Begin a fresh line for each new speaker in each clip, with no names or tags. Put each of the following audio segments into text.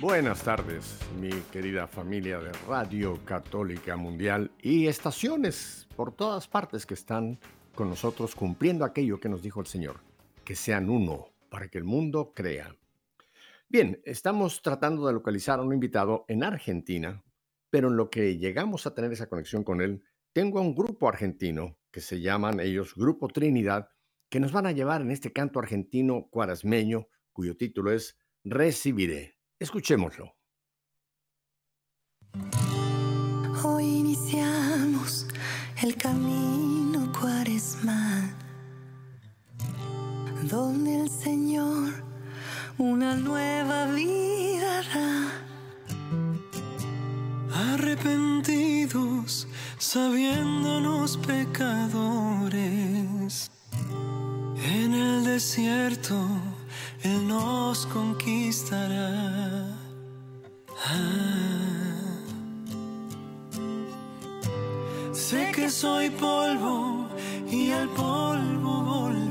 Buenas tardes, mi querida familia de Radio Católica Mundial y estaciones por todas partes que están con nosotros cumpliendo aquello que nos dijo el Señor, que sean uno para que el mundo crea. Bien, estamos tratando de localizar a un invitado en Argentina, pero en lo que llegamos a tener esa conexión con él, tengo a un grupo argentino que se llaman ellos Grupo Trinidad, que nos van a llevar en este canto argentino cuaresmeño, cuyo título es Recibiré. Escuchémoslo.
Hoy iniciamos el camino cuaresmal, donde el Señor una nueva vida hará.
Arrepentidos, sabiéndonos pecadores, en el desierto él nos conquistará. Ah. Sé que soy polvo y al polvo volveré.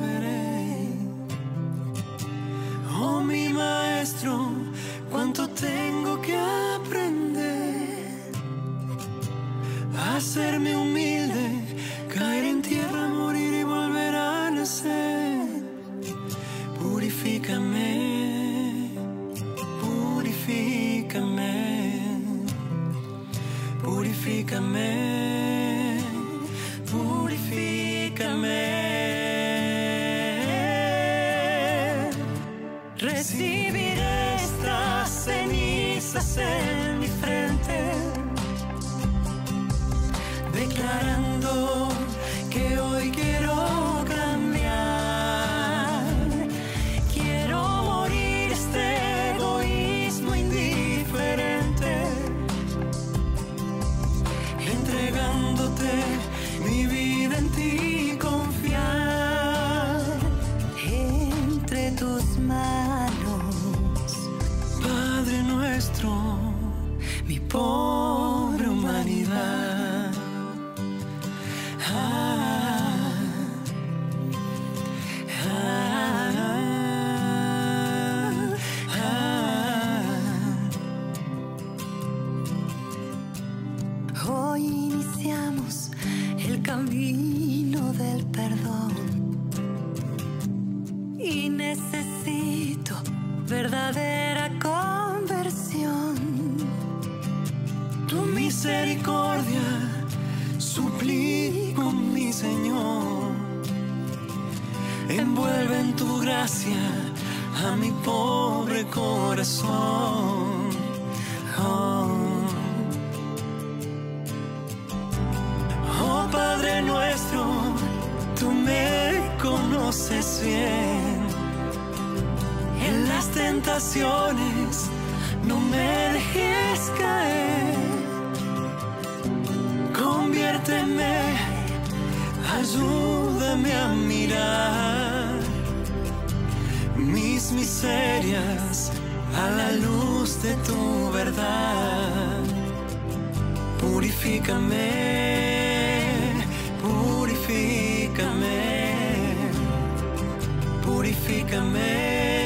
Envuelve en tu gracia a mi pobre corazón. Oh. Oh Padre nuestro, tú me conoces bien. En las tentaciones no me dejes caer. Conviérteme, ayúdame a mirar mis miserias a la luz de tu verdad. Purifícame, purifícame, purifícame,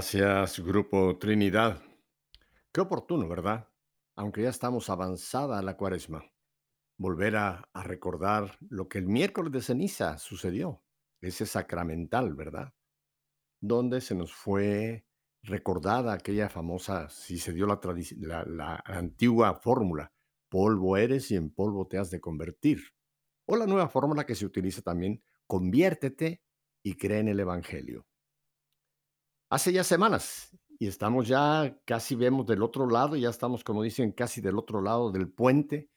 Gracias, Grupo Trinidad. Qué oportuno, ¿verdad? Aunque ya estamos avanzada la cuaresma, volver a, recordar lo que el miércoles de ceniza sucedió, ese sacramental, ¿verdad? Donde se nos fue recordada aquella famosa, si se dio la, la, la antigua fórmula, polvo eres y en polvo te has de convertir. O la nueva fórmula que se utiliza también, conviértete y cree en el Evangelio. Hace ya semanas y estamos ya, casi vemos del otro lado, ya estamos, como dicen, casi del otro lado del puente,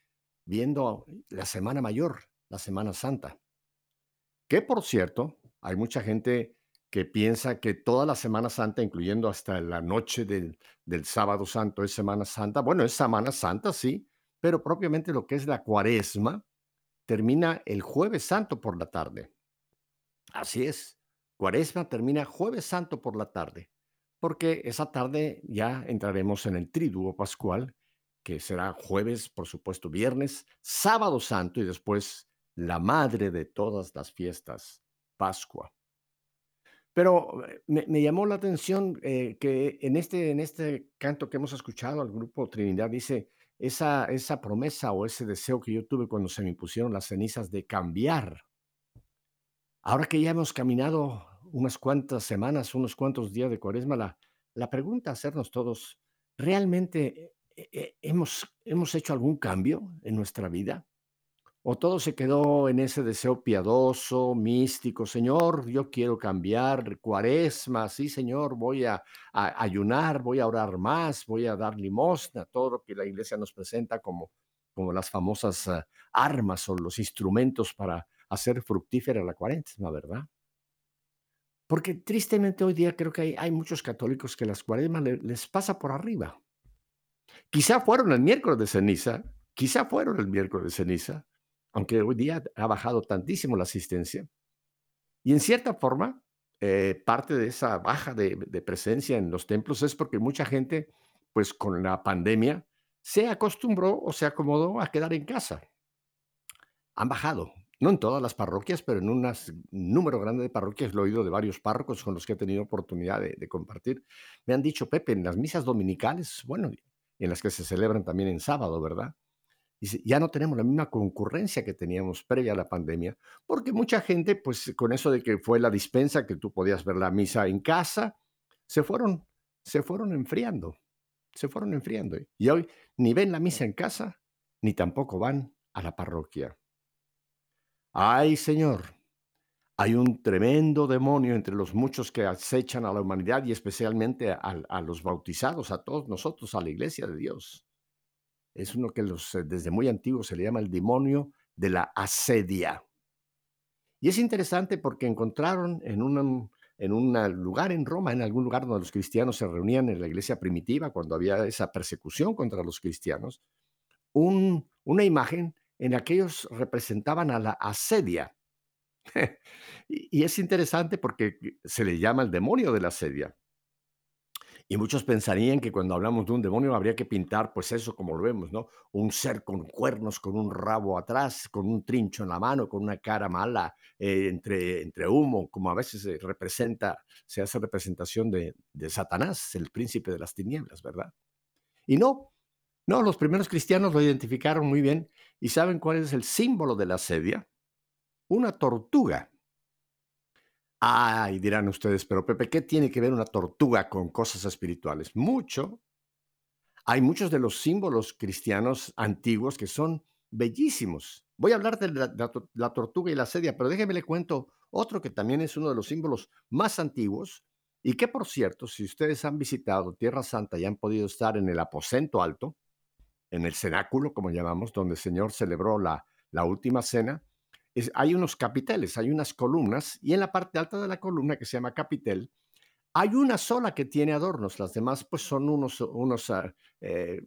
viendo la Semana Mayor, la Semana Santa. Que por cierto, hay mucha gente que piensa que toda la Semana Santa, incluyendo hasta la noche del, del sábado santo, es Semana Santa. Bueno, es Semana Santa, sí, pero propiamente lo que es la cuaresma termina el jueves santo por la tarde. Así es, cuaresma termina jueves santo por la tarde, porque esa tarde ya entraremos en el triduo pascual, que será jueves, por supuesto, viernes, sábado santo y después la madre de todas las fiestas, Pascua. Pero eh, me, llamó la atención eh, que en este, en este canto que hemos escuchado, el grupo Trinidad dice, esa, esa promesa o ese deseo que yo tuve cuando se me impusieron las cenizas de cambiar. Ahora que ya hemos caminado unas cuantas semanas, unos cuantos días de cuaresma, la, la pregunta a hacernos todos, ¿realmente eh, eh, hemos, hemos hecho algún cambio en nuestra vida? ¿O todo se quedó en ese deseo piadoso, místico? Señor, yo quiero cambiar, cuaresma, sí, Señor, voy a, a ayunar, voy a orar más, voy a dar limosna, todo lo que la iglesia nos presenta como, como las famosas ah, armas o los instrumentos para hacer fructífera la cuaresma, ¿verdad? Porque tristemente hoy día creo que hay, hay muchos católicos que las cuaresmas le- les pasa por arriba. Quizá fueron el miércoles de ceniza, quizá fueron el miércoles de ceniza, aunque hoy día ha bajado tantísimo la asistencia. Y en cierta forma, eh, parte de esa baja de, de presencia en los templos es porque mucha gente, pues con la pandemia, se acostumbró o se acomodó a quedar en casa. Han bajado, no en todas las parroquias, pero en un número grande de parroquias, lo he oído de varios párrocos con los que he tenido oportunidad de, compartir. Me han dicho, Pepe, en las misas dominicales, bueno, en las que se celebran también en sábado, ¿verdad? Ya no tenemos la misma concurrencia que teníamos previa a la pandemia, porque mucha gente, pues con eso de que fue la dispensa, que tú podías ver la misa en casa, se fueron, se fueron enfriando, se fueron enfriando. Y hoy ni ven la misa en casa, ni tampoco van a la parroquia. Ay, Señor, hay un tremendo demonio entre los muchos que acechan a la humanidad y especialmente a, los bautizados, a todos nosotros, a la iglesia de Dios es uno que eh, desde muy antiguo se le llama el demonio de la asedia. Y es interesante porque encontraron en un, lugar en Roma, en algún lugar donde los cristianos se reunían en la iglesia primitiva, cuando había esa persecución contra los cristianos, un, una imagen en la que ellos representaban a la asedia. y es interesante porque se le llama el demonio de la asedia. Y muchos pensarían que cuando hablamos de un demonio habría que pintar, pues eso como lo vemos, ¿no? Un ser con cuernos, con un rabo atrás, con un trincho en la mano, con una cara mala, eh, entre, entre humo, como a veces se representa, se hace representación de, de Satanás, el príncipe de las tinieblas, ¿verdad? Y no, no, los primeros cristianos lo identificaron muy bien y saben cuál es el símbolo de la sedia. Una tortuga. Ay, dirán ustedes, pero Pepe, ¿qué tiene que ver una tortuga con cosas espirituales? Mucho. Hay muchos de los símbolos cristianos antiguos que son bellísimos. Voy a hablar de la, la, tortuga y la sedia, pero déjeme le cuento otro que también es uno de los símbolos más antiguos y que, por cierto, si ustedes han visitado Tierra Santa y han podido estar en el aposento alto, en el cenáculo, como llamamos, donde el Señor celebró la, última cena, hay unos capiteles, hay unas columnas, y en la parte alta de la columna, que se llama capitel, hay una sola que tiene adornos, las demás pues son unos, unos uh, eh,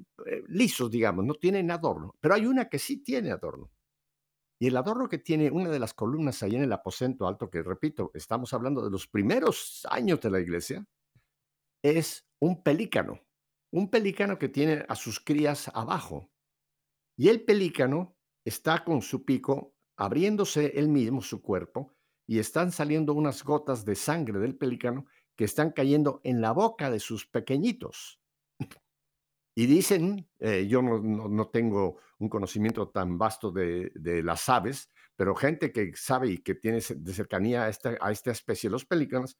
lisos, digamos, no tienen adorno, pero hay una que sí tiene adorno. Y el adorno que tiene una de las columnas ahí en el aposento alto, que repito, estamos hablando de los primeros años de la iglesia, es un pelícano, un pelícano que tiene a sus crías abajo. Y el pelícano está con su pico abriéndose él mismo su cuerpo y están saliendo unas gotas de sangre del pelícano que están cayendo en la boca de sus pequeñitos. Y dicen, eh, yo no, no- no tengo un conocimiento tan vasto de, de las aves, pero gente que sabe y que tiene de cercanía esta, a esta especie, los pelícanos,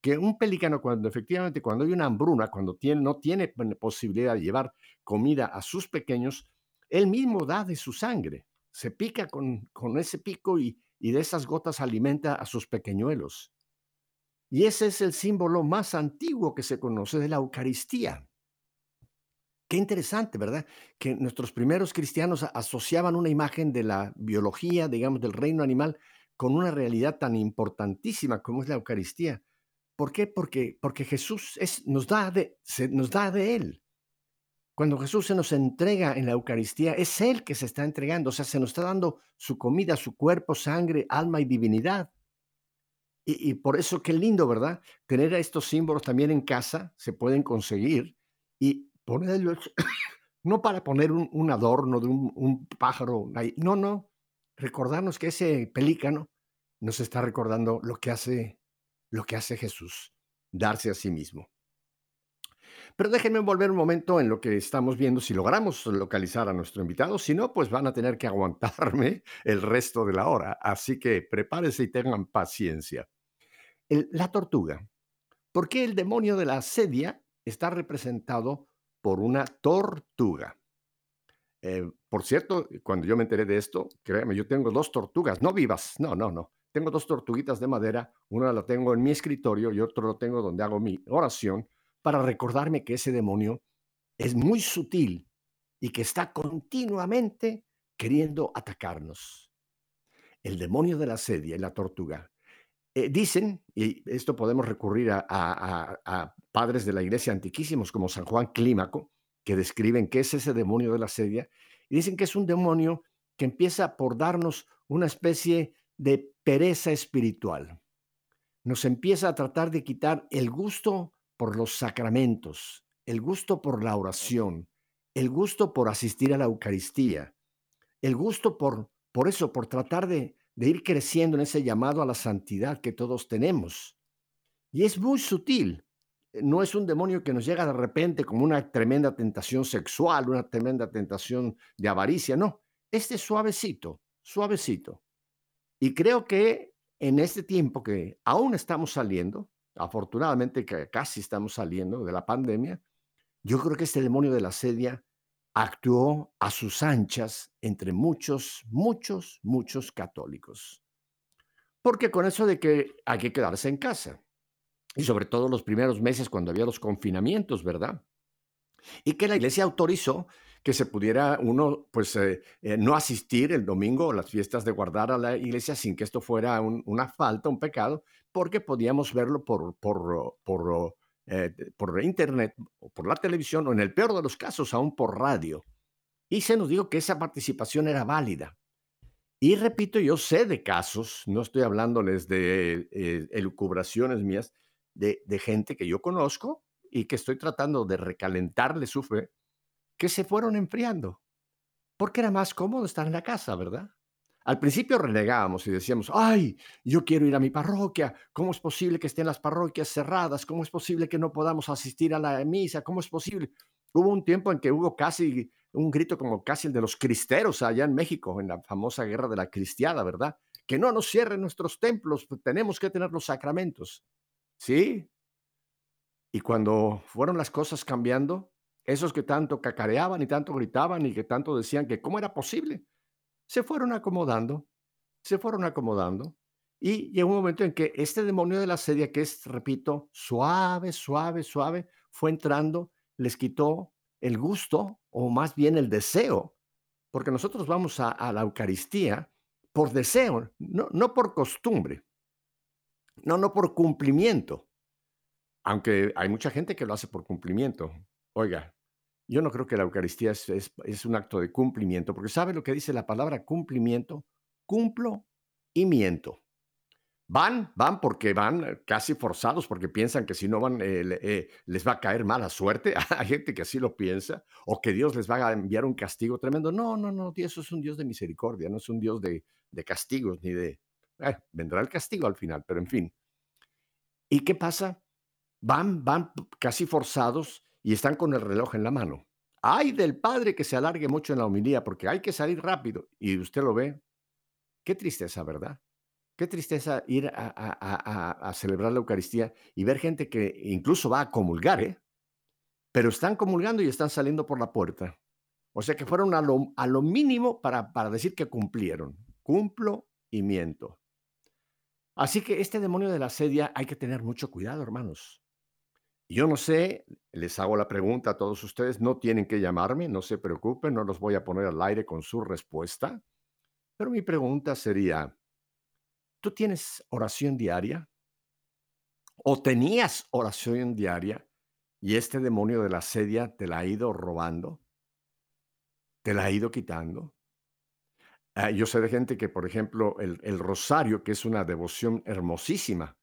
que un pelícano cuando efectivamente, cuando hay una hambruna, cuando tiene, no tiene posibilidad de llevar comida a sus pequeños, él mismo da de su sangre, se pica con, con ese pico y, y de esas gotas alimenta a sus pequeñuelos. Y ese es el símbolo más antiguo que se conoce de la Eucaristía. Qué interesante, ¿verdad? Que nuestros primeros cristianos asociaban una imagen de la biología, digamos, del reino animal, con una realidad tan importantísima como es la Eucaristía. ¿Por qué? Porque, porque Jesús es, nos, da de, Él. Cuando Jesús se nos entrega en la Eucaristía, es Él que se está entregando, o sea, se nos está dando su comida, su cuerpo, sangre, alma y divinidad. Y, por eso qué lindo, ¿verdad? Tener estos símbolos también en casa, se pueden conseguir y ponerlos, no para poner un, adorno de un, un pájaro, no, no, recordarnos que ese pelícano nos está recordando lo que hace, lo que hace Jesús, darse a sí mismo. Pero déjenme volver un momento en lo que estamos viendo, si logramos localizar a nuestro invitado, si no, pues van a tener que aguantarme el resto de la hora, así que prepárense y tengan paciencia. La tortuga. ¿Por qué el demonio de la asedia está representado por una tortuga? Eh, por cierto, cuando yo me enteré de esto, créeme, yo tengo dos tortugas, no vivas, no, no, no. Tengo dos tortuguitas de madera, una la tengo en mi escritorio y otro lo tengo donde hago mi oración para recordarme que ese demonio es muy sutil y que está continuamente queriendo atacarnos. El demonio de la sedia y la tortuga. Eh, dicen, y esto podemos recurrir a, a- padres de la iglesia antiquísimos como San Juan Clímaco, que describen qué es ese demonio de la sedia, y dicen que es un demonio que empieza por darnos una especie de pereza espiritual. Nos empieza a tratar de quitar el gusto por los sacramentos, el gusto por la oración, el gusto por asistir a la Eucaristía, el gusto por, por eso, por tratar de, de ir creciendo en ese llamado a la santidad que todos tenemos. Y es muy sutil. No es un demonio que nos llega de repente como una tremenda tentación sexual, una tremenda tentación de avaricia, no. Este es suavecito, suavecito. Y creo que en este tiempo que aún estamos saliendo, afortunadamente que casi estamos saliendo de la pandemia, yo creo que este demonio de la sedia actuó a sus anchas entre muchos, muchos, muchos católicos. Porque con eso de que hay que quedarse en casa, y sobre todo los primeros meses cuando había los confinamientos, ¿verdad? Y que la iglesia autorizó que se pudiera uno, pues, eh, eh, no asistir el domingo a las fiestas de guardar a la iglesia sin que esto fuera un- una falta, un pecado, porque podíamos verlo por, por, por, eh, por internet, o por la televisión, o en el peor de los casos, aún por radio. Y se nos dijo que esa participación era válida. Y repito, yo sé de casos, no estoy hablándoles de elucubraciones mías, de, de gente que yo conozco y que estoy tratando de recalentarle su fe, que se fueron enfriando, porque era más cómodo estar en la casa, ¿verdad? Al principio renegábamos y decíamos, ay, yo quiero ir a mi parroquia, ¿cómo es posible que estén las parroquias cerradas? ¿Cómo es posible que no podamos asistir a la misa? ¿Cómo es posible? Hubo un tiempo en que hubo casi un grito como casi el de los cristeros allá en México, en la famosa guerra de la cristiada, ¿verdad? Que no nos cierren nuestros templos, pues tenemos que tener los sacramentos. ¿Sí? Y cuando fueron las cosas cambiando, esos que tanto cacareaban y tanto gritaban y que tanto decían que cómo era posible, se fueron acomodando, se fueron acomodando. Y llegó un momento en que este demonio de la sedia, que es, repito, suave, suave, suave, fue entrando, les quitó el gusto o más bien el deseo, porque nosotros vamos a, a la Eucaristía por deseo, no, no por costumbre, no, no por cumplimiento, aunque hay mucha gente que lo hace por cumplimiento. Oiga, yo no creo que la Eucaristía es, un acto de cumplimiento, porque ¿sabe lo que dice la palabra cumplimiento? Cumplo y miento. Van, van porque van casi forzados, porque piensan que si no van eh, eh, les va a caer mala suerte. Hay gente que así lo piensa, o que Dios les va a enviar un castigo tremendo. No, no, no, Dios es un Dios de misericordia, no es un Dios de, de castigos, ni de... eh, vendrá el castigo al final, pero en fin. ¿Y qué pasa? van, van casi forzados y están con el reloj en la mano. Ay del padre que se alargue mucho en la homilía porque hay que salir rápido. Y usted lo ve. Qué tristeza, ¿verdad? Qué tristeza ir a, celebrar la Eucaristía y ver gente que incluso va a comulgar, ¿eh? Pero están comulgando y están saliendo por la puerta. O sea que fueron a lo, mínimo para, para decir que cumplieron. Cumplo y miento. Así que este demonio de la sedia hay que tener mucho cuidado, hermanos. Yo no sé, les hago la pregunta a todos ustedes, no tienen que llamarme, no se preocupen, no los voy a poner al aire con su respuesta, pero mi pregunta sería, ¿tú tienes oración diaria? ¿O tenías oración diaria y este demonio de la sedia te la ha ido robando? ¿Te la ha ido quitando? Ah, yo sé de gente que, por ejemplo, el, el rosario, que es una devoción hermosísima,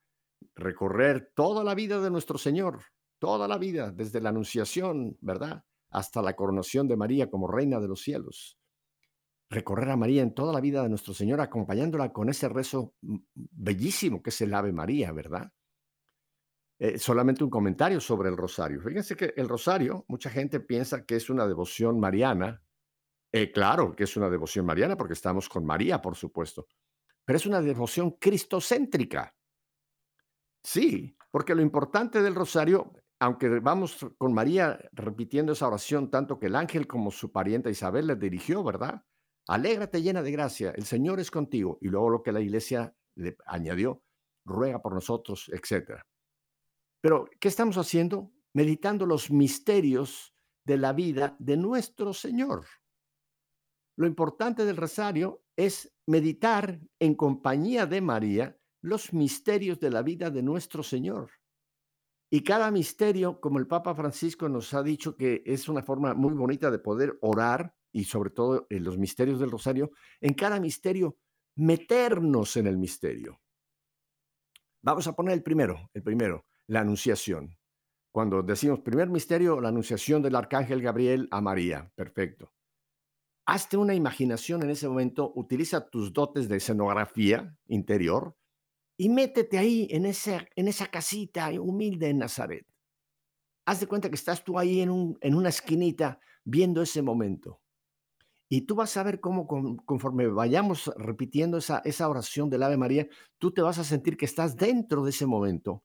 recorrer toda la vida de nuestro Señor, toda la vida, desde la anunciación, ¿verdad? Hasta la coronación de María como reina de los cielos. Recorrer a María en toda la vida de nuestro Señor, acompañándola con ese rezo bellísimo que es el Ave María, ¿verdad? Eh, solamente un comentario sobre el rosario. Fíjense que el rosario, mucha gente piensa que es una devoción mariana. Eh, claro que es una devoción mariana porque estamos con María, por supuesto, pero es una devoción cristocéntrica. Sí, porque lo importante del rosario aunque vamos con María repitiendo esa oración tanto que el ángel como su parienta Isabel le dirigió, ¿verdad? Alégrate llena de gracia, el Señor es contigo. Y luego lo que la iglesia le añadió, ruega por nosotros, etc. Pero, ¿qué estamos haciendo? Meditando los misterios de la vida de nuestro Señor. Lo importante del rosario es meditar en compañía de María los misterios de la vida de nuestro Señor. Y cada misterio, como el Papa Francisco nos ha dicho que es una forma muy bonita de poder orar, y sobre todo en los misterios del rosario, en cada misterio, meternos en el misterio. Vamos a poner el primero, el primero, la anunciación. Cuando decimos primer misterio, la anunciación del arcángel Gabriel a María. Perfecto. Hazte una imaginación en ese momento, utiliza tus dotes de escenografía interior y métete ahí en esa, en esa casita humilde en Nazaret. Haz de cuenta que estás tú ahí en, un, en una esquinita viendo ese momento. Y tú vas a ver cómo conforme vayamos repitiendo esa, esa oración del Ave María, tú te vas a sentir que estás dentro de ese momento.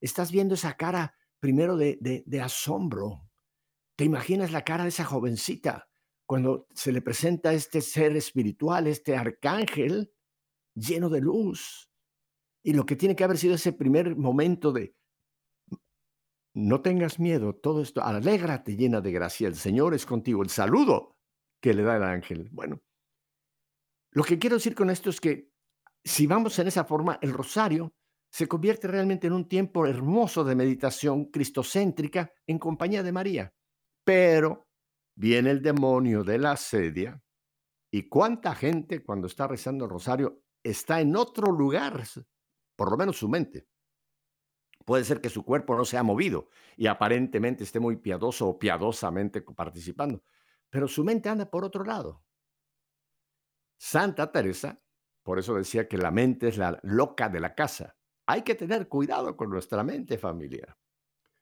Estás viendo esa cara primero de, de, de asombro. Te imaginas la cara de esa jovencita cuando se le presenta este ser espiritual, este arcángel lleno de luz y lo que tiene que haber sido ese primer momento de, no tengas miedo, todo esto, alégrate llena de gracia, el Señor es contigo, el saludo que le da el ángel. Bueno, lo que quiero decir con esto es que si vamos en esa forma, el rosario se convierte realmente en un tiempo hermoso de meditación cristocéntrica en compañía de María. Pero viene el demonio de la sedia y cuánta gente cuando está rezando el rosario está en otro lugar por lo menos su mente. Puede ser que su cuerpo no se ha movido y aparentemente esté muy piadoso o piadosamente participando, pero su mente anda por otro lado. Santa Teresa, por eso decía que la mente es la loca de la casa. Hay que tener cuidado con nuestra mente, familia.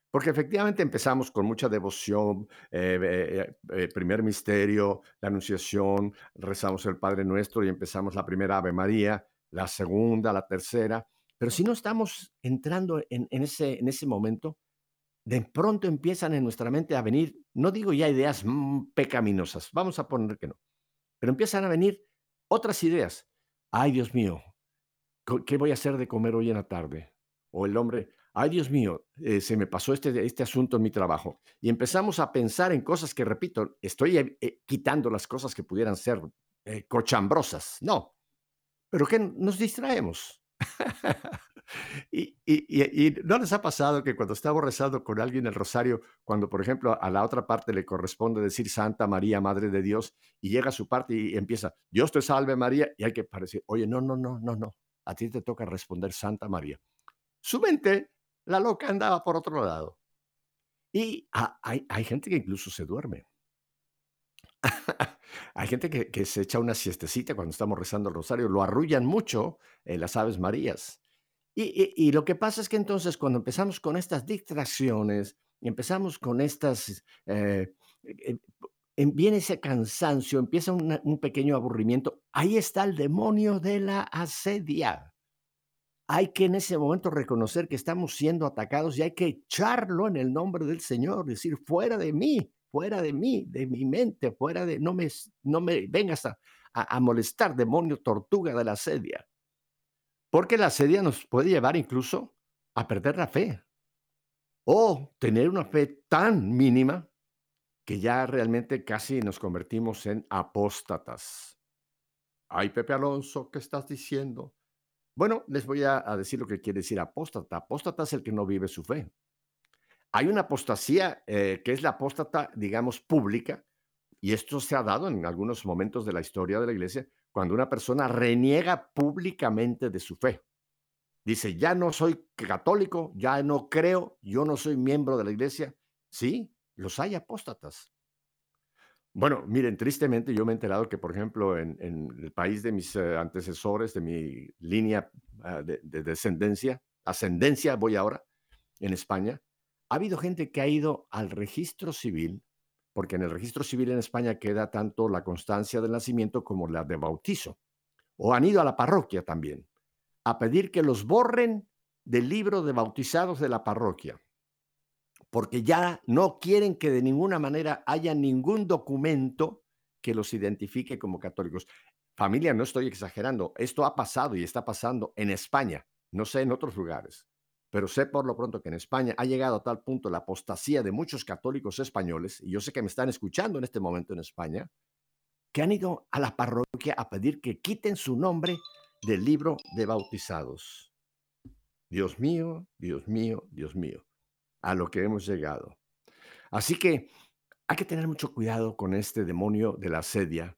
Porque efectivamente empezamos con mucha devoción, eh, eh, eh, primer misterio, la anunciación, rezamos el Padre Nuestro y empezamos la primera Ave María, la segunda, la tercera, pero si no estamos entrando en, ese, en ese momento, de pronto empiezan en nuestra mente a venir, no digo ya ideas mm, pecaminosas, vamos a poner que no, pero empiezan a venir otras ideas. Ay, Dios mío, ¿qué voy a hacer de comer hoy en la tarde? O el hombre, ay, Dios mío, eh, se me pasó este, este asunto en mi trabajo. Y empezamos a pensar en cosas que, repito, estoy eh, eh, quitando las cosas que pudieran ser cochambrosas. No, pero que nos distraemos. y, no les ha pasado que cuando estamos rezando con alguien el rosario, cuando por ejemplo a la otra parte le corresponde decir Santa María, Madre de Dios, y llega a su parte y empieza, Dios te salve María, y hay que parecer, oye, no, no, no, no, no, a ti te toca responder Santa María. Su mente, la loca, andaba por otro lado. Y hay, hay gente que incluso se duerme. Hay gente que, se echa una siestecita cuando estamos rezando el rosario, lo arrullan mucho en las Aves Marías. Y, lo que pasa es que entonces cuando empezamos con estas distracciones, empezamos con estas, eh, eh, viene ese cansancio, empieza un pequeño aburrimiento, ahí está el demonio de la asedia. Hay que en ese momento reconocer que estamos siendo atacados y hay que echarlo en el nombre del Señor, decir, fuera de mí, fuera de mí, de mi mente, fuera de, no me, no me vengas a, a, molestar, demonio tortuga de la asedia. Porque la asedia nos puede llevar incluso a perder la fe o tener una fe tan mínima que ya realmente casi nos convertimos en apóstatas. Ay, Pepe Alonso, ¿qué estás diciendo? Bueno, les voy a, decir lo que quiere decir apóstata. Apóstata es el que no vive su fe. Hay una apostasía eh, que es la apóstata, digamos, pública, y esto se ha dado en algunos momentos de la historia de la iglesia, cuando una persona reniega públicamente de su fe. Dice, ya no soy católico, ya no creo, yo no soy miembro de la iglesia. Sí, los hay apóstatas. Bueno, miren, tristemente yo me he enterado que, por ejemplo, en, el país de mis eh, antecesores, de mi línea ah, de, descendencia, ascendencia, voy ahora, en España, ha habido gente que ha ido al registro civil, porque en el registro civil en España queda tanto la constancia del nacimiento como la de bautizo, o han ido a la parroquia también, a pedir que los borren del libro de bautizados de la parroquia porque ya no quieren que de ninguna manera haya ningún documento que los identifique como católicos. Familia, no estoy exagerando, esto ha pasado y está pasando en España, no sé en otros lugares, pero sé por lo pronto que en España ha llegado a tal punto la apostasía de muchos católicos españoles, y yo sé que me están escuchando en este momento en España, que han ido a la parroquia a pedir que quiten su nombre del libro de bautizados. Dios mío, Dios mío, Dios mío a lo que hemos llegado. Así que hay que tener mucho cuidado con este demonio de la sedia,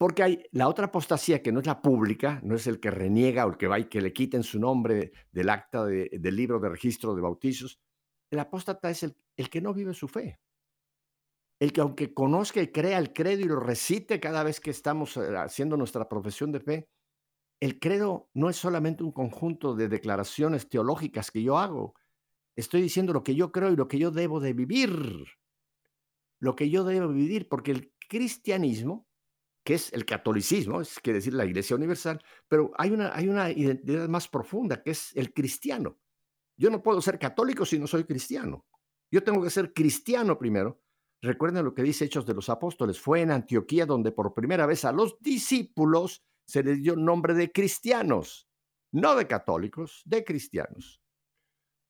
porque hay la otra apostasía que no es la pública, no es el que reniega o el que va y que le quiten su nombre del acta del libro de registro de bautizos. El apóstata es el, el que no vive su fe. El que aunque conozca y crea el credo y lo recite cada vez que estamos eh, haciendo nuestra profesión de fe, el credo no es solamente un conjunto de declaraciones teológicas que yo hago, Estoy diciendo lo que yo creo y lo que yo debo de vivir. Lo que yo debo vivir, porque el cristianismo, que es el catolicismo, es quiere decir la Iglesia Universal, pero hay una, hay una identidad más profunda, que es el cristiano. Yo no puedo ser católico si no soy cristiano. Yo tengo que ser cristiano primero. Recuerden lo que dice Hechos de los Apóstoles. Fue en Antioquía donde por primera vez a los discípulos se les dio nombre de cristianos, no de católicos, de cristianos.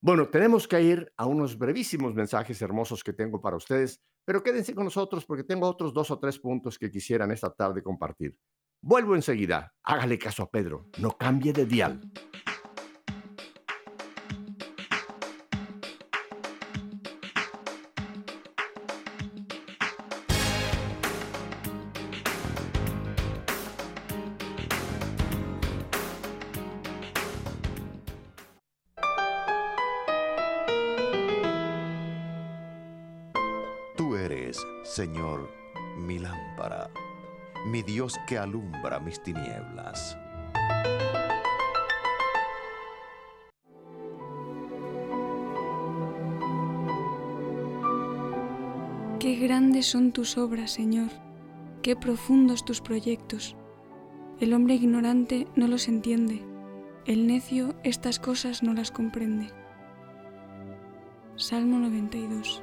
Bueno, tenemos que ir a unos brevísimos mensajes hermosos que tengo para ustedes, pero quédense con nosotros porque tengo otros dos o tres puntos que quisieran esta tarde compartir. Vuelvo enseguida. Hágale caso a Pedro. No cambie de dial.
Que alumbra mis tinieblas.
Qué grandes son tus obras, Señor, qué profundos tus proyectos. El hombre ignorante no los entiende, el necio estas cosas no las comprende. Salmo 92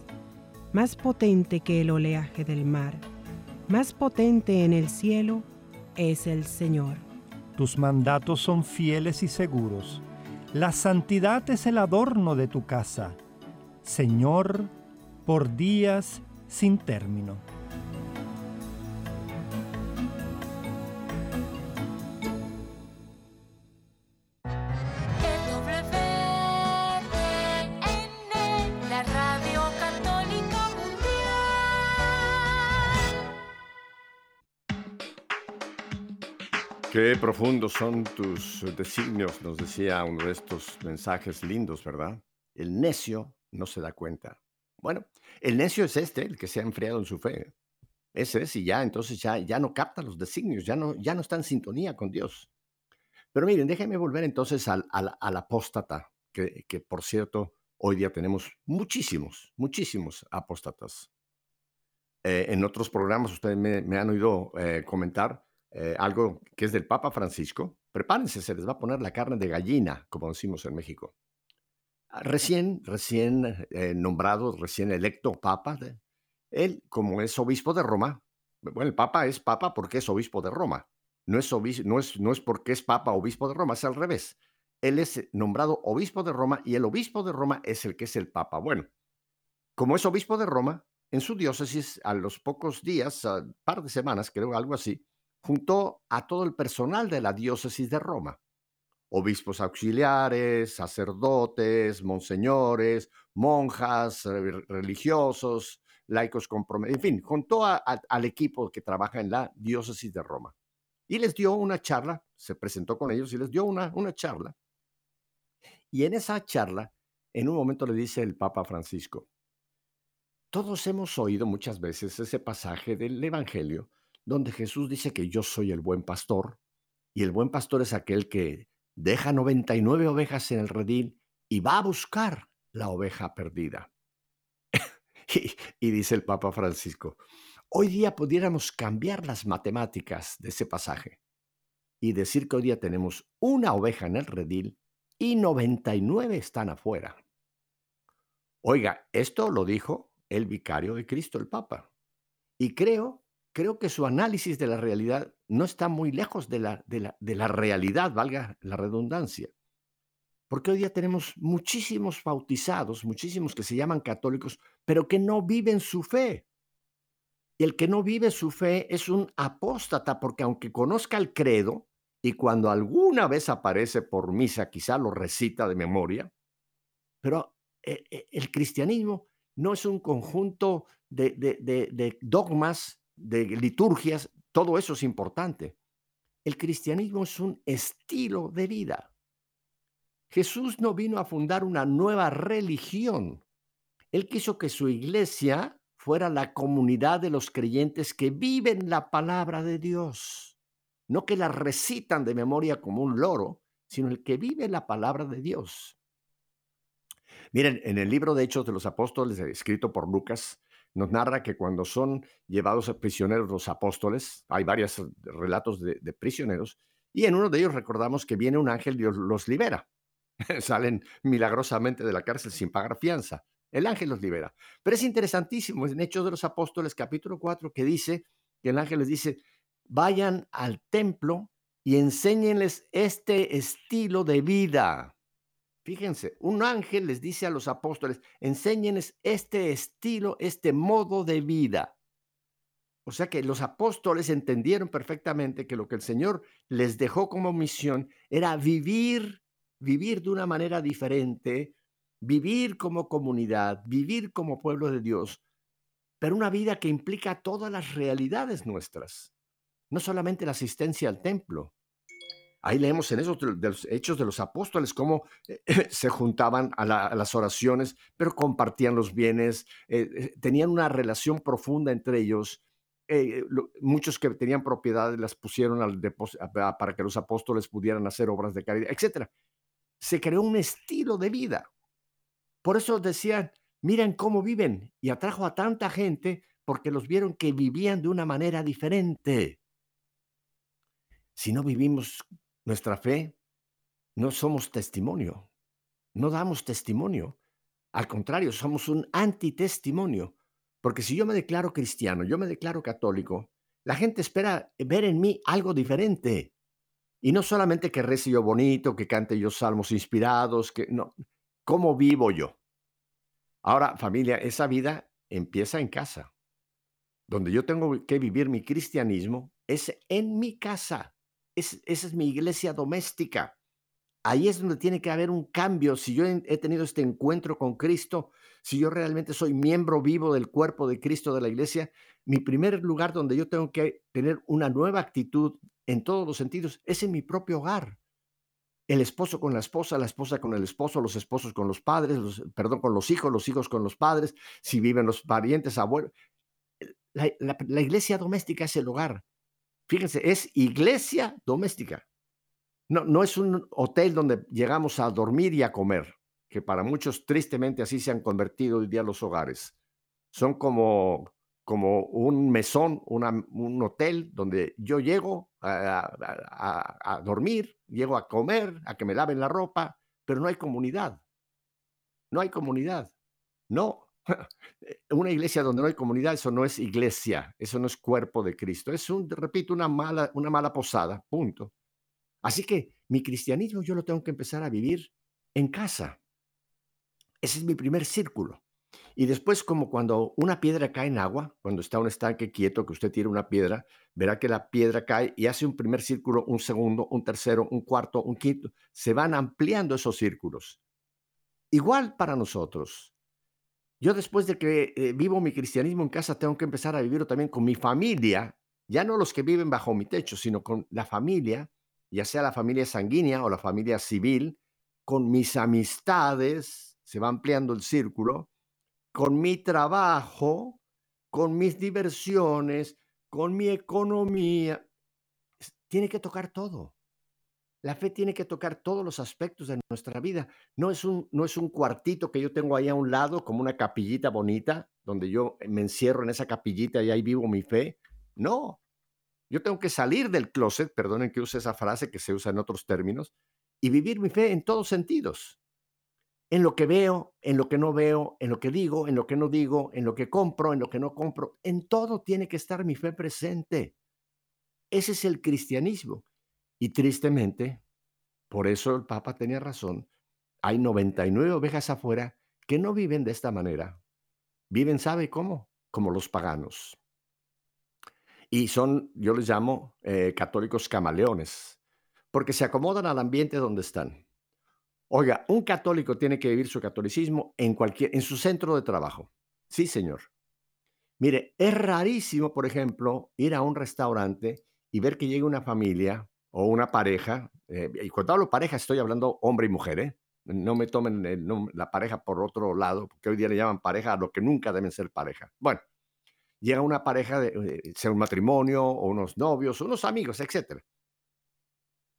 más potente que el oleaje del mar, más potente en el cielo es el Señor.
Tus mandatos son fieles y seguros. La santidad es el adorno de tu casa. Señor, por días sin término.
Profundos son tus designios, nos decía uno de estos mensajes lindos, ¿verdad? El necio no se da cuenta. Bueno, el necio es este, el que se ha enfriado en su fe. Ese es, y ya, entonces ya, ya no capta los designios, ya no, ya no está en sintonía con Dios. Pero miren, déjenme volver entonces al, al, al apóstata, que, que, por cierto, hoy día tenemos muchísimos, muchísimos apóstatas. Eh, en otros programas ustedes me, me han oído eh, comentar eh, algo que es del Papa Francisco. Prepárense, se les va a poner la carne de gallina, como decimos en México. Recién, recién eh, nombrado, recién electo Papa, él, como es obispo de Roma, bueno, el Papa es Papa porque es obispo de Roma. No es, obis, no, es, no es porque es Papa obispo de Roma, es al revés. Él es nombrado obispo de Roma y el obispo de Roma es el que es el Papa. Bueno, como es obispo de Roma, en su diócesis, a los pocos días, a par de semanas, creo, algo así, juntó a todo el personal de la diócesis de Roma obispos auxiliares, sacerdotes, monseñores, monjas, religiosos, laicos comprometidos, en fin, juntó al equipo que trabaja en la diócesis de Roma. Y les dio una charla, se presentó con ellos y les dio una, una charla. Y en esa charla, en un momento le dice el Papa Francisco, todos hemos oído muchas veces ese pasaje del Evangelio donde Jesús dice que yo soy el buen pastor y el buen pastor es aquel que deja 99 ovejas en el redil y va a buscar la oveja perdida. y, y, dice el Papa Francisco, hoy día pudiéramos cambiar las matemáticas de ese pasaje y decir que hoy día tenemos una oveja en el redil y 99 están afuera. Oiga, esto lo dijo el vicario de Cristo, el Papa. Y creo, creo que su análisis de la realidad no está muy lejos de la, realidad, valga la redundancia. Porque hoy día tenemos muchísimos bautizados, muchísimos que se llaman católicos, pero que no viven su fe. Y el que no vive su fe es un apóstata, porque aunque conozca el credo, y cuando alguna vez aparece por misa, quizá lo recita de memoria, pero el cristianismo no es un conjunto de dogmas, de liturgias, todo eso es importante. El cristianismo es un estilo de vida. Jesús no vino a fundar una nueva religión. Él quiso que su iglesia fuera la comunidad de los creyentes que viven la palabra de Dios. No que la recitan de memoria como un loro, sino el que vive la palabra de Dios. Miren, en el libro de Hechos de los Apóstoles, escrito por Lucas, nos narra que cuando son llevados a prisioneros los apóstoles, hay varios relatos de, de, prisioneros, y en uno de ellos recordamos que viene un ángel y los libera. Salen milagrosamente de la cárcel sin pagar fianza. El ángel los libera. Pero es interesantísimo en Hechos de los Apóstoles, capítulo 4, que dice que el ángel les dice, vayan al templo y enséñenles este estilo de vida. Fíjense, un ángel les dice a los apóstoles, enséñenles este estilo, este modo de vida. O sea que los apóstoles entendieron perfectamente que lo que el Señor les dejó como misión era vivir, vivir de una manera diferente, vivir como comunidad, vivir como pueblo de Dios, pero una vida que implica todas las realidades nuestras, no solamente la asistencia al templo, Ahí leemos en esos de los hechos de los apóstoles cómo eh, se juntaban a, la, a, las oraciones, pero compartían los bienes, eh, tenían una relación profunda entre ellos. Eh, lo, muchos que tenían propiedades las pusieron al para que los apóstoles pudieran hacer obras de caridad, etc. Se creó un estilo de vida. Por eso decían, miren cómo viven, y atrajo a tanta gente porque los vieron que vivían de una manera diferente. Si no vivimos nuestra fe, no somos testimonio, no damos testimonio. Al contrario, somos un antitestimonio. Porque si yo me declaro cristiano, yo me declaro católico, la gente espera ver en mí algo diferente. Y no solamente que rece yo bonito, que cante yo salmos inspirados, que no, ¿cómo vivo yo? Ahora, familia, esa vida empieza en casa. Donde yo tengo que vivir mi cristianismo es en mi casa. Es, esa es mi iglesia doméstica. Ahí es donde tiene que haber un cambio. Si yo he tenido este encuentro con Cristo, si yo realmente soy miembro vivo del cuerpo de Cristo de la iglesia, mi primer lugar donde yo tengo que tener una nueva actitud en todos los sentidos es en mi propio hogar. El esposo con la esposa, la esposa con el esposo, los esposos con los padres, perdón, con los hijos, los hijos con los padres, si viven los parientes, abuelos. La iglesia doméstica es el hogar. Fíjense, es iglesia doméstica. No, no es un hotel donde llegamos a dormir y a comer, que para muchos tristemente así se han convertido hoy día los hogares. Son como, como un mesón, un hotel donde yo llego a, dormir, llego a comer, a que me laven la ropa, pero no hay comunidad. No hay comunidad. No. Una iglesia donde no hay comunidad, eso no es iglesia, eso no es cuerpo de Cristo. Es un, repito, una mala, una mala posada, punto. Así que mi cristianismo yo lo tengo que empezar a vivir en casa. Ese es mi primer círculo. Y después, como cuando una piedra cae en agua, cuando está un estanque quieto, que usted tira una piedra, verá que la piedra cae y hace un primer círculo, un segundo, un tercero, un cuarto, un quinto. Se van ampliando esos círculos. Igual para nosotros. Yo después de que eh, vivo mi cristianismo en casa, tengo que empezar a vivirlo también con mi familia, ya no los que viven bajo mi techo, sino con la familia ya sea la familia sanguínea o la familia civil, con mis amistades, se va ampliando el círculo, con mi trabajo, con mis diversiones, con mi economía. Tiene que tocar todo. La fe tiene que tocar todos los aspectos de nuestra vida. No es, un, no es un cuartito que yo tengo ahí a un lado, como una capillita bonita, donde yo me encierro en esa capillita y ahí vivo mi fe. No, yo tengo que salir del closet, perdonen que use esa frase que se usa en otros términos, y vivir mi fe en todos sentidos. En lo que veo, en lo que no veo, en lo que digo, en lo que no digo, en lo que compro, en lo que no compro. En todo tiene que estar mi fe presente. Ese es el cristianismo. Y tristemente, por eso el Papa tenía razón, hay 99 ovejas afuera que no viven de esta manera. Viven, ¿sabe cómo? Como los paganos. Y son, yo les llamo eh, católicos camaleones, porque se acomodan al ambiente donde están. Oiga, un católico tiene que vivir su catolicismo en cualquier, en su centro de trabajo. Sí, señor. Mire, es rarísimo, por ejemplo, ir a un restaurante y ver que llega una familia o una pareja, eh, y cuando hablo pareja estoy hablando hombre y mujer, ¿eh? No me tomen la pareja por otro lado, porque hoy día le llaman pareja a lo que nunca deben ser pareja. Bueno, llega una pareja, de, eh, sea un matrimonio o unos novios, unos amigos, etc.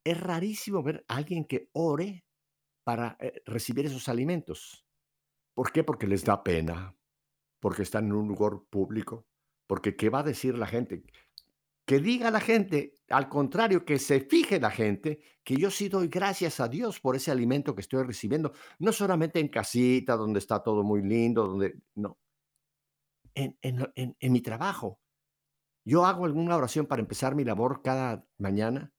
Es rarísimo ver a alguien que ore para eh, recibir esos alimentos. ¿Por qué? Porque les da pena, porque están en un lugar público, porque ¿qué va a decir la gente? Que diga la gente, al contrario, que se fije la gente, que yo sí doy gracias a Dios por ese alimento que estoy recibiendo, no solamente en casita, donde está todo muy lindo, donde, no, en, mi trabajo. Yo hago alguna oración para empezar mi labor cada mañana.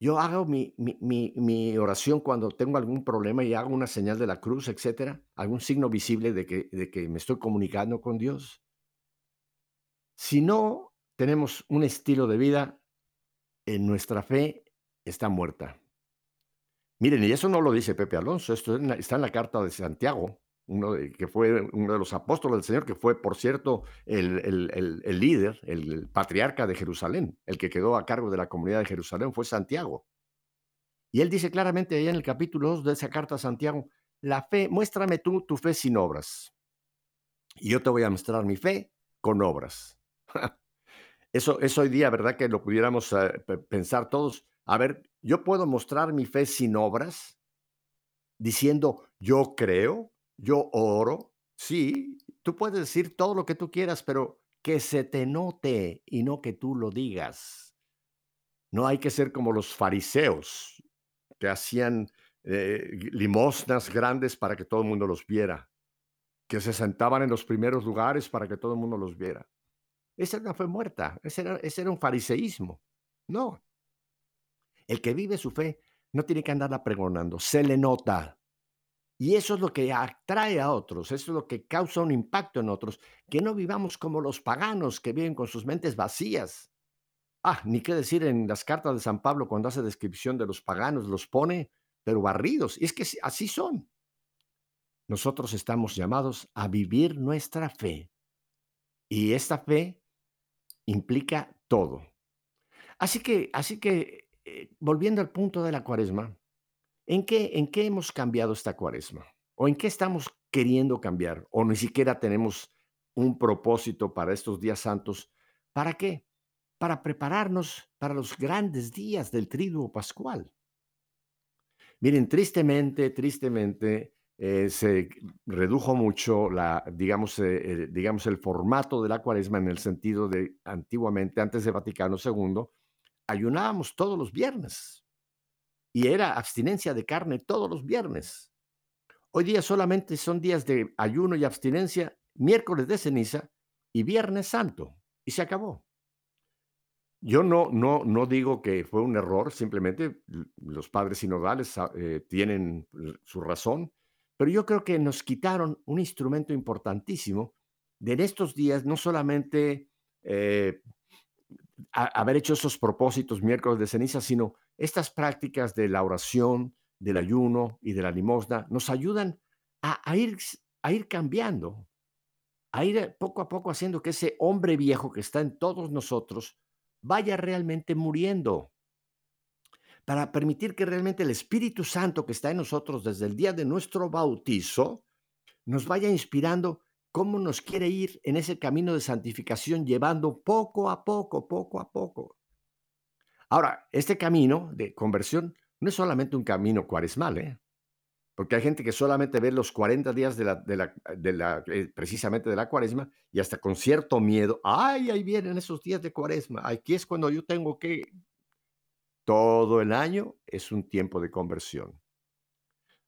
Yo hago mi, mi, oración cuando tengo algún problema y hago una señal de la cruz, etcétera, algún signo visible de que, de que me estoy comunicando con Dios. Si no tenemos un estilo de vida, en nuestra fe está muerta. Miren, y eso no lo dice Pepe Alonso, esto está en la carta de Santiago uno que fue uno de los apóstoles del Señor, que fue, por cierto, el, el, líder, el, patriarca de Jerusalén, el que quedó a cargo de la comunidad de Jerusalén, fue Santiago. Y él dice claramente allá en el capítulo 2 de esa carta a Santiago, la fe, muéstrame tú tu fe sin obras. Y yo te voy a mostrar mi fe con obras. Eso es hoy día, ¿verdad? Que lo pudiéramos eh, pensar todos. A ver, yo puedo mostrar mi fe sin obras, diciendo, yo creo, yo oro, sí, tú puedes decir todo lo que tú quieras, pero que se te note y no que tú lo digas. No hay que ser como los fariseos que hacían eh, limosnas grandes para que todo el mundo los viera, que se sentaban en los primeros lugares para que todo el mundo los viera. Esa no fue muerta, ese era, ese era un fariseísmo. No. El que vive su fe no tiene que andarla pregonando, se le nota Y eso es lo que atrae a otros, eso es lo que causa un impacto en otros, que no vivamos como los paganos que viven con sus mentes vacías. Ah, ni qué decir en las cartas de San Pablo cuando hace descripción de los paganos, los pone, pero barridos. Y es que así son. Nosotros estamos llamados a vivir nuestra fe. Y esta fe implica todo. Así que, así que eh, volviendo al punto de la cuaresma, ¿En qué, ¿En qué hemos cambiado esta cuaresma? ¿O en qué estamos queriendo cambiar? ¿O ni siquiera tenemos un propósito para estos días santos? ¿Para qué? Para prepararnos para los grandes días del triduo pascual. Miren, tristemente, tristemente, eh, se redujo mucho la, digamos, eh, digamos, el formato de la cuaresma en el sentido de antiguamente, antes de Vaticano II, ayunábamos todos los viernes y era abstinencia de carne todos los viernes. Hoy día solamente son días de ayuno y abstinencia, miércoles de ceniza y viernes santo, y se acabó. Yo no, no, no digo que fue un error, simplemente los padres sinodales eh, tienen su razón, pero yo creo que nos quitaron un instrumento importantísimo de en estos días no solamente eh, haber hecho esos propósitos miércoles de ceniza, sino estas prácticas de la oración, del ayuno y de la limosna nos ayudan a, ir, a ir cambiando, a ir poco a poco haciendo que ese hombre viejo que está en todos nosotros vaya realmente muriendo, para permitir que realmente el Espíritu Santo que está en nosotros desde el día de nuestro bautizo nos vaya inspirando cómo nos quiere ir en ese camino de santificación, llevando poco a poco, poco a poco, Ahora, este camino de conversión no es solamente un camino cuaresmal, ¿eh? porque hay gente que solamente ve los 40 días de la, de la, eh, precisamente de la cuaresma y hasta con cierto miedo, ay, ahí vienen esos días de cuaresma, aquí es cuando yo tengo que... Todo el año es un tiempo de conversión.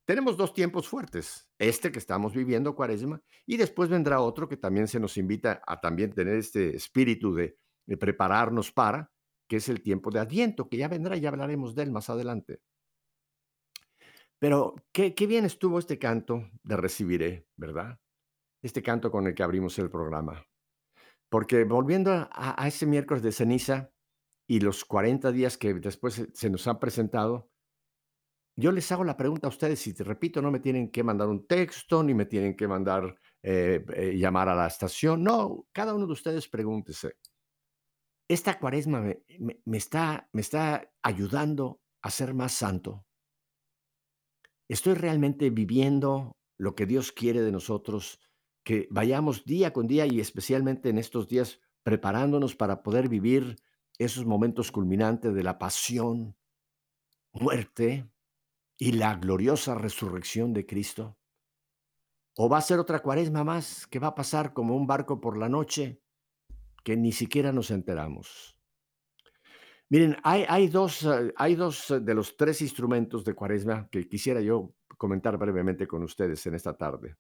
Tenemos dos tiempos fuertes, este que estamos viviendo cuaresma y después vendrá otro que también se nos invita a también tener este espíritu de, prepararnos para, que es el tiempo de Adviento, que ya vendrá y ya hablaremos de él más adelante. Pero qué, bien estuvo este canto de Recibiré, ¿verdad? Este canto con el que abrimos el programa. Porque volviendo a, a ese miércoles de ceniza y los 40 días que después se nos han presentado, yo les hago la pregunta a ustedes, y te repito, no me tienen que mandar un texto, ni me tienen que mandar eh, eh, llamar a la estación, no, cada uno de ustedes pregúntese, esta cuaresma me, está, me está ayudando a ser más santo. Estoy realmente viviendo lo que Dios quiere de nosotros, que vayamos día con día y especialmente en estos días preparándonos para poder vivir esos momentos culminantes de la pasión, muerte y la gloriosa resurrección de Cristo. ¿O va a ser otra cuaresma más que va a pasar como un barco por la noche que ni siquiera nos enteramos. Miren, hay, dos, eh, hay dos eh, de los tres instrumentos de cuaresma que quisiera yo comentar brevemente con ustedes en esta tarde.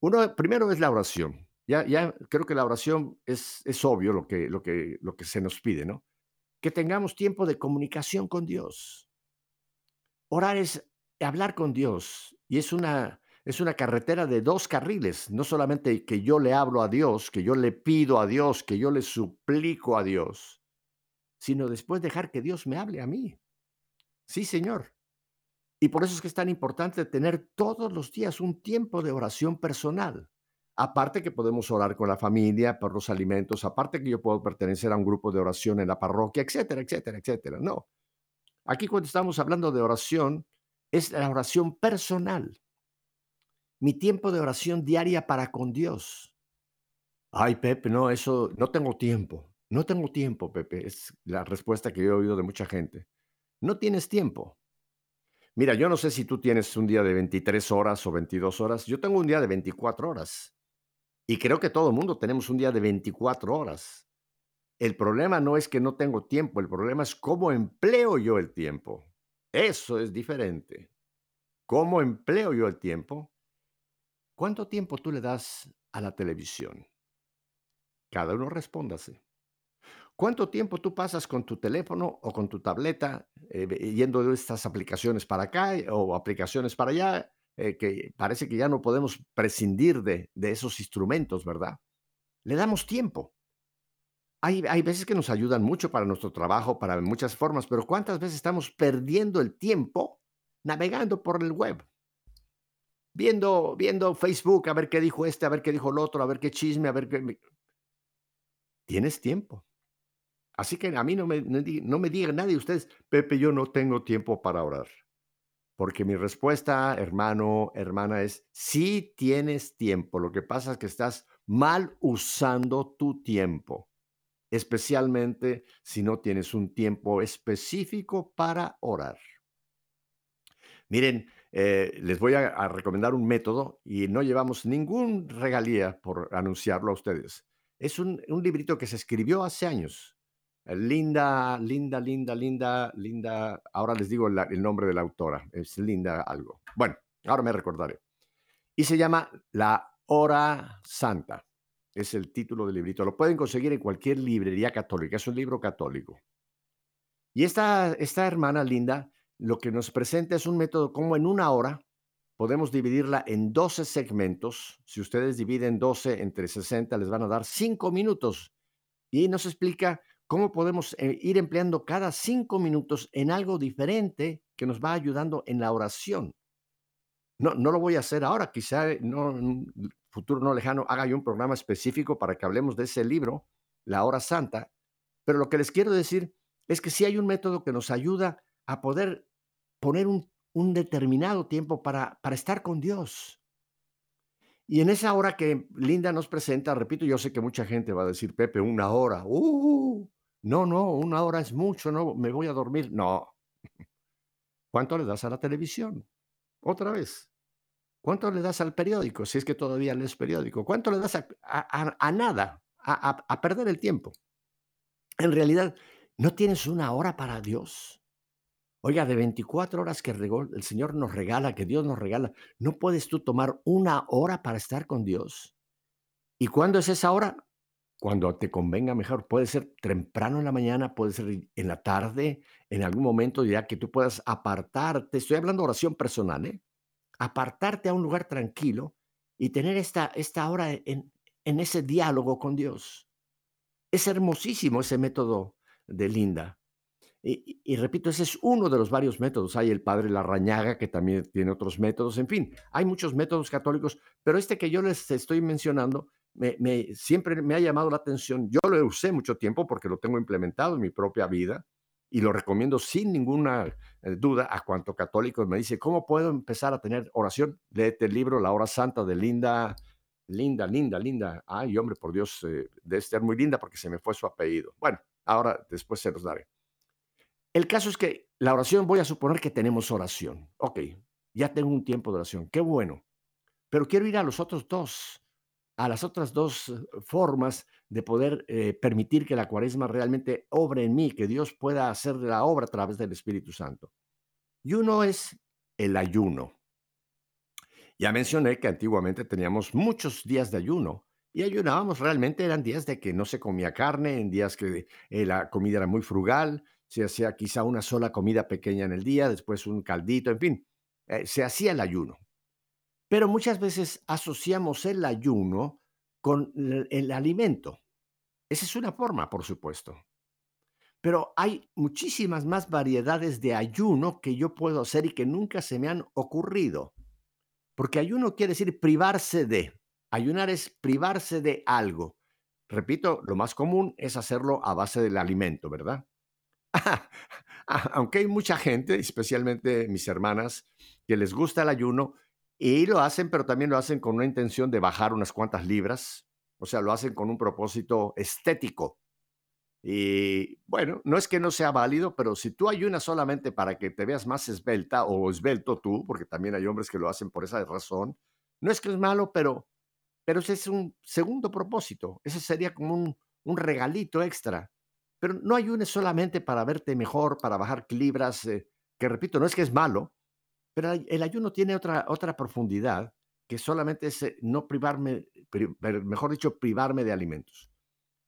Uno, primero es la oración. Ya, ya creo que la oración es, es obvio lo que, lo, que, lo que se nos pide, ¿no? Que tengamos tiempo de comunicación con Dios. Orar es hablar con Dios y es una, es una carretera de dos carriles, no solamente que yo le hablo a Dios, que yo le pido a Dios, que yo le suplico a Dios, sino después dejar que Dios me hable a mí. Sí, Señor. Y por eso es que es tan importante tener todos los días un tiempo de oración personal. Aparte que podemos orar con la familia por los alimentos, aparte que yo puedo pertenecer a un grupo de oración en la parroquia, etcétera, etcétera, etcétera. No. Aquí cuando estamos hablando de oración, es la oración personal mi tiempo de oración diaria para con Dios. Ay, Pepe, no, eso, no tengo tiempo. No tengo tiempo, Pepe. Es la respuesta que yo he oído de mucha gente. No tienes tiempo. Mira, yo no sé si tú tienes un día de 23 horas o 22 horas. Yo tengo un día de 24 horas. Y creo que todo el mundo tenemos un día de 24 horas. El problema no es que no tengo tiempo, el problema es cómo empleo yo el tiempo. Eso es diferente. ¿Cómo empleo yo el tiempo? ¿Cuánto tiempo tú le das a la televisión? Cada uno respóndase. ¿Cuánto tiempo tú pasas con tu teléfono o con tu tableta eh, yendo de estas aplicaciones para acá o aplicaciones para allá, eh, que parece que ya no podemos prescindir de, de esos instrumentos, ¿verdad? Le damos tiempo. Hay, hay veces que nos ayudan mucho para nuestro trabajo, para muchas formas, pero ¿cuántas veces estamos perdiendo el tiempo navegando por el web? Viendo, viendo Facebook, a ver qué dijo este, a ver qué dijo el otro, a ver qué chisme, a ver qué... Tienes tiempo. Así que a mí no me, no me diga nadie ustedes, Pepe, yo no tengo tiempo para orar. Porque mi respuesta, hermano, hermana, es sí tienes tiempo. Lo que pasa es que estás mal usando tu tiempo especialmente si no tienes un tiempo específico para orar. Miren, eh, les voy a, recomendar un método y no llevamos ningún regalía por anunciarlo a ustedes. Es un, librito que se escribió hace años. Linda, linda, linda, linda, linda. Ahora les digo el nombre de la autora. Es Linda algo. Bueno, ahora me recordaré. Y se llama La Hora Santa es el título del librito. Lo pueden conseguir en cualquier librería católica. Es un libro católico. Y esta, esta hermana linda lo que nos presenta es un método como en una hora podemos dividirla en 12 segmentos. Si ustedes dividen 12 entre 60, les van a dar 5 minutos. Y nos explica cómo podemos eh, ir empleando cada 5 minutos en algo diferente que nos va ayudando en la oración. No, no lo voy a hacer ahora, quizá no, futuro no lejano haga yo un programa específico para que hablemos de ese libro, La Hora Santa, pero lo que les quiero decir es que sí hay un método que nos ayuda a poder poner un, determinado tiempo para, para estar con Dios. Y en esa hora que Linda nos presenta, repito, yo sé que mucha gente va a decir, Pepe, una hora. Uh, no, no, una hora es mucho, no, me voy a dormir. No. ¿Cuánto le das a la televisión? Otra vez. ¿Cuánto le das al periódico? Si es que todavía lees periódico. ¿Cuánto le das a, nada? A, perder el tiempo. En realidad, ¿no tienes una hora para Dios? Oiga, de 24 horas que el Señor nos regala, que Dios nos regala, ¿no puedes tú tomar una hora para estar con Dios? ¿Y cuándo es esa hora? Cuando te convenga mejor. Puede ser temprano en la mañana, puede ser en la tarde, en algún momento ya que tú puedas apartarte. Estoy hablando de oración personal, ¿eh? apartarte a un lugar tranquilo y tener esta, esta hora en, en ese diálogo con Dios. Es hermosísimo ese método de Linda. Y, repito, ese es uno de los varios métodos. Hay el padre Larrañaga, que también tiene otros métodos. En fin, hay muchos métodos católicos, pero este que yo les estoy mencionando me, siempre me ha llamado la atención. Yo lo usé mucho tiempo porque lo tengo implementado en mi propia vida y lo recomiendo sin ninguna eh, duda a cuanto católicos me dice, ¿cómo puedo empezar a tener oración? Léete el libro La Hora Santa de Linda, Linda, Linda, Linda. Ay, hombre, por Dios, eh, debe ser muy linda porque se me fue su apellido. Bueno, ahora después se los daré. El caso es que la oración, voy a suponer que tenemos oración. Ok, ya tengo un tiempo de oración, qué bueno. Pero quiero ir a los otros dos a las otras dos eh, formas de poder eh, permitir que la cuaresma realmente obre en mí, que Dios pueda hacer la obra a través del Espíritu Santo. Y uno es el ayuno. Ya mencioné que antiguamente teníamos muchos días de ayuno y ayunábamos realmente, eran días de que no se comía carne, en días que eh, la comida era muy frugal, se hacía quizá una sola comida pequeña en el día, después un caldito, en fin, se hacía el ayuno. Pero muchas veces asociamos el ayuno con el, alimento. Esa es una forma, por supuesto. Pero hay muchísimas más variedades de ayuno que yo puedo hacer y que nunca se me han ocurrido. Porque ayuno quiere decir privarse de. Ayunar es privarse de algo. Repito, lo más común es hacerlo a base del alimento, ¿verdad? Aunque hay mucha gente, especialmente mis hermanas, que les gusta el ayuno, y lo hacen, pero también lo hacen con una intención de bajar unas cuantas libras, o sea, lo hacen con un propósito estético. Y bueno, no es que no sea válido, pero si tú ayunas solamente para que te veas más esbelta o esbelto tú, porque también hay hombres que lo hacen por esa razón, no es que es malo, pero, pero ese es un segundo propósito. Ese sería como un, un regalito extra. Pero no ayunes solamente para verte mejor, para bajar libras, eh, que repito, no es que es malo, pero el ayuno tiene otra, otra profundidad que solamente es eh, no privarme, mejor dicho, privarme de alimentos.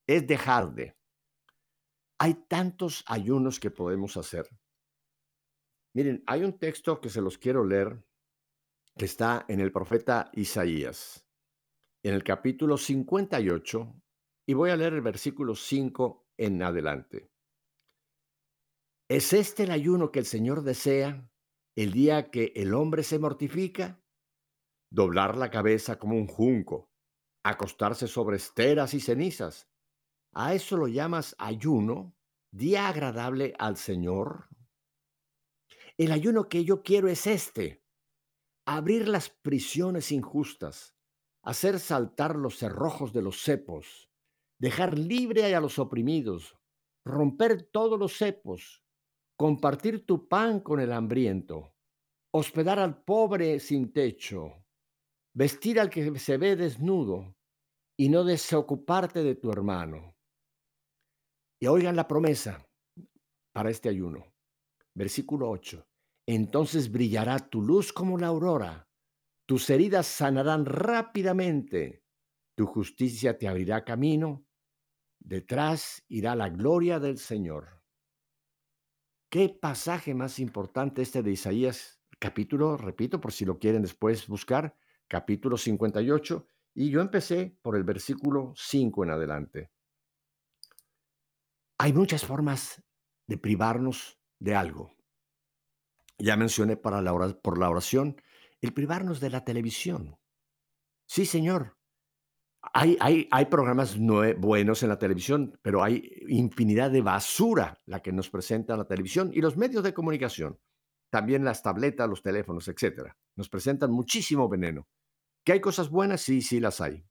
Es dejar de. Hay tantos ayunos que podemos hacer. Miren, hay un texto que se los quiero leer que está en el profeta Isaías, en el capítulo 58, y voy a leer el versículo 5 en adelante. ¿Es este el ayuno que el Señor desea el día que el hombre se mortifica? Doblar la cabeza como un junco, acostarse sobre esteras y cenizas. ¿A eso lo llamas ayuno? ¿Día agradable al Señor? El ayuno que yo quiero es este, abrir las prisiones injustas, hacer saltar los cerrojos de los cepos, dejar libre a los oprimidos, romper todos los cepos, compartir tu pan con el hambriento, hospedar al pobre sin techo, vestir al que se ve desnudo y no desocuparte de tu hermano. Y oigan la promesa para este ayuno. Versículo 8. Entonces brillará tu luz como la aurora, tus heridas sanarán rápidamente, tu justicia te abrirá camino, detrás irá la gloria del Señor. Qué pasaje más importante este de Isaías, capítulo, repito, por si lo quieren después buscar, capítulo 58, y yo empecé por el versículo 5 en adelante. Hay muchas formas de privarnos de algo. Ya mencioné para la por la oración el privarnos de la televisión. Sí, señor. Hay, hay, programas buenos en la televisión, pero hay infinidad de basura la que nos presenta la televisión y los medios de comunicación. También las tabletas, los teléfonos, etcétera. Nos presentan muchísimo veneno. ¿Que hay cosas buenas? Sí, sí las hay.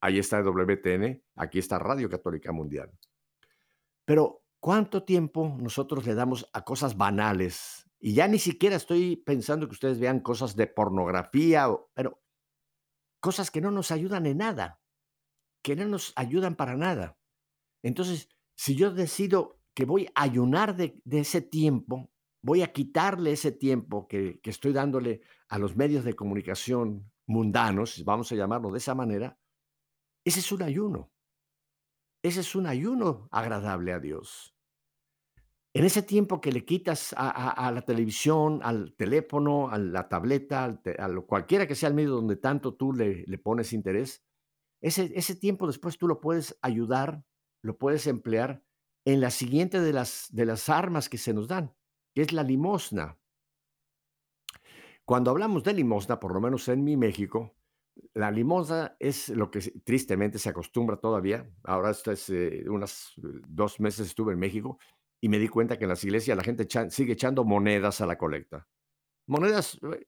Ahí está WTN, aquí está Radio Católica Mundial. Pero, ¿cuánto tiempo nosotros le damos a cosas banales, y ya ni siquiera estoy pensando que ustedes vean cosas de pornografía, pero cosas que no nos ayudan en nada, que no nos ayudan para nada. Entonces, si yo decido que voy a ayunar de, ese tiempo, voy a quitarle ese tiempo que, estoy dándole a los medios de comunicación mundanos, vamos a llamarlo de esa manera, ese es un ayuno. Ese es un ayuno agradable a Dios. En ese tiempo que le quitas a, la televisión, al teléfono, a la tableta, a lo, cualquiera que sea el medio donde tanto tú le, pones interés, ese, ese tiempo después tú lo puedes ayudar, lo puedes emplear en la siguiente de las, de las armas que se nos dan, que es la limosna. Cuando hablamos de limosna, por lo menos en mi México, la limosna es lo que tristemente se acostumbra todavía. Ahora, esto es, eh, unas dos meses estuve en México y me di cuenta que en las iglesias la gente sigue echando monedas a la colecta. Monedas eh,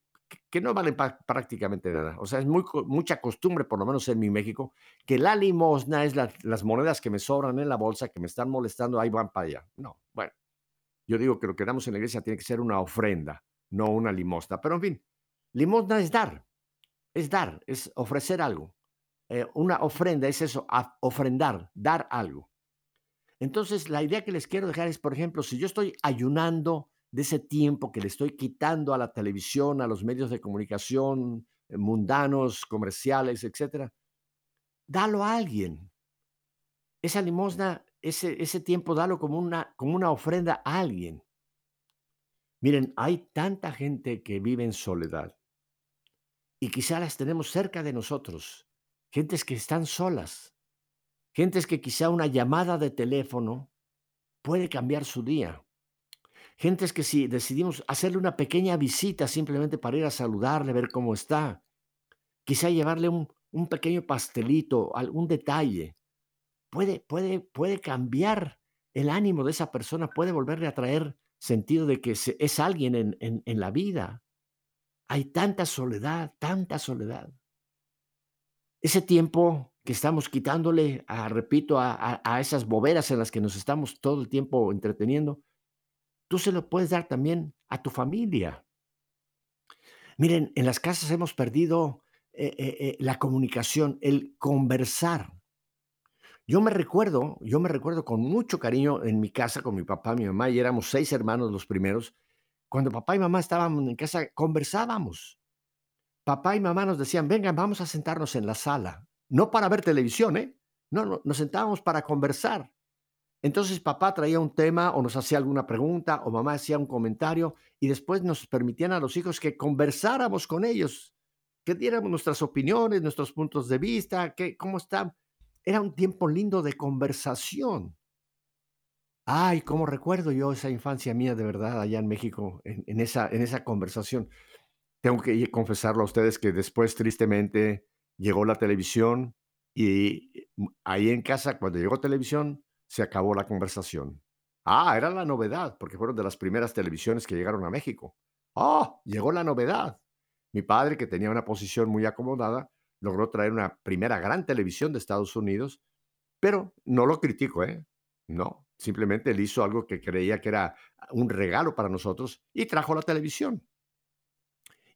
que no valen prácticamente nada. O sea, es muy, mucha costumbre, por lo menos en mi México, que la limosna es las monedas que me sobran en la bolsa, que me están molestando, ahí van para allá. No, bueno, yo digo que lo que damos en la iglesia tiene que ser una ofrenda, no una limosna. Pero en fin, limosna es dar, es dar, es ofrecer algo. Eh, una ofrenda es eso, ofrendar, dar algo. Entonces, la idea que les quiero dejar es, por ejemplo, si yo estoy ayunando de ese tiempo que le estoy quitando a la televisión, a los medios de comunicación eh, mundanos, comerciales, etcétera, dalo a alguien. Esa limosna, ese, ese tiempo, dalo como una, como una ofrenda a alguien. Miren, hay tanta gente que vive en soledad y quizá las tenemos cerca de nosotros, gentes que están solas, Gentes que quizá una llamada de teléfono puede cambiar su día. Gentes que si decidimos hacerle una pequeña visita simplemente para ir a saludarle, ver cómo está, quizá llevarle un, pequeño pastelito, algún detalle, puede, puede, puede cambiar el ánimo de esa persona, puede volverle a traer sentido de que es alguien en, en la vida. Hay tanta soledad, tanta soledad. Ese tiempo que estamos quitándole, a, repito, a, esas boberas en las que nos estamos todo el tiempo entreteniendo, tú se lo puedes dar también a tu familia. Miren, en las casas hemos perdido eh, eh, eh, la comunicación, el conversar. Yo me recuerdo, yo me recuerdo con mucho cariño en mi casa con mi papá, mi mamá, y éramos seis hermanos los primeros. Cuando papá y mamá estaban en casa, conversábamos. Papá y mamá nos decían, vengan, vamos a sentarnos en la sala no para ver televisión, ¿eh? No, no, nos sentábamos para conversar. Entonces papá traía un tema o nos hacía alguna pregunta o mamá hacía un comentario y después nos permitían a los hijos que conversáramos con ellos, que diéramos nuestras opiniones, nuestros puntos de vista, que, cómo está. Era un tiempo lindo de conversación. Ay, cómo recuerdo yo esa infancia mía de verdad allá en México, en, esa, en esa conversación. Tengo que confesarlo a ustedes que después, tristemente, llegó la televisión y mm, ahí en casa, cuando llegó televisión, se acabó la conversación. Ah, era la novedad, porque fueron de las primeras televisiones que llegaron a México. ¡Oh! Llegó la novedad. Mi padre, que tenía una posición muy acomodada, logró traer una primera gran televisión de Estados Unidos, pero no lo critico, ¿eh? No, Simplemente él hizo algo que creía que era un regalo para nosotros y trajo la televisión.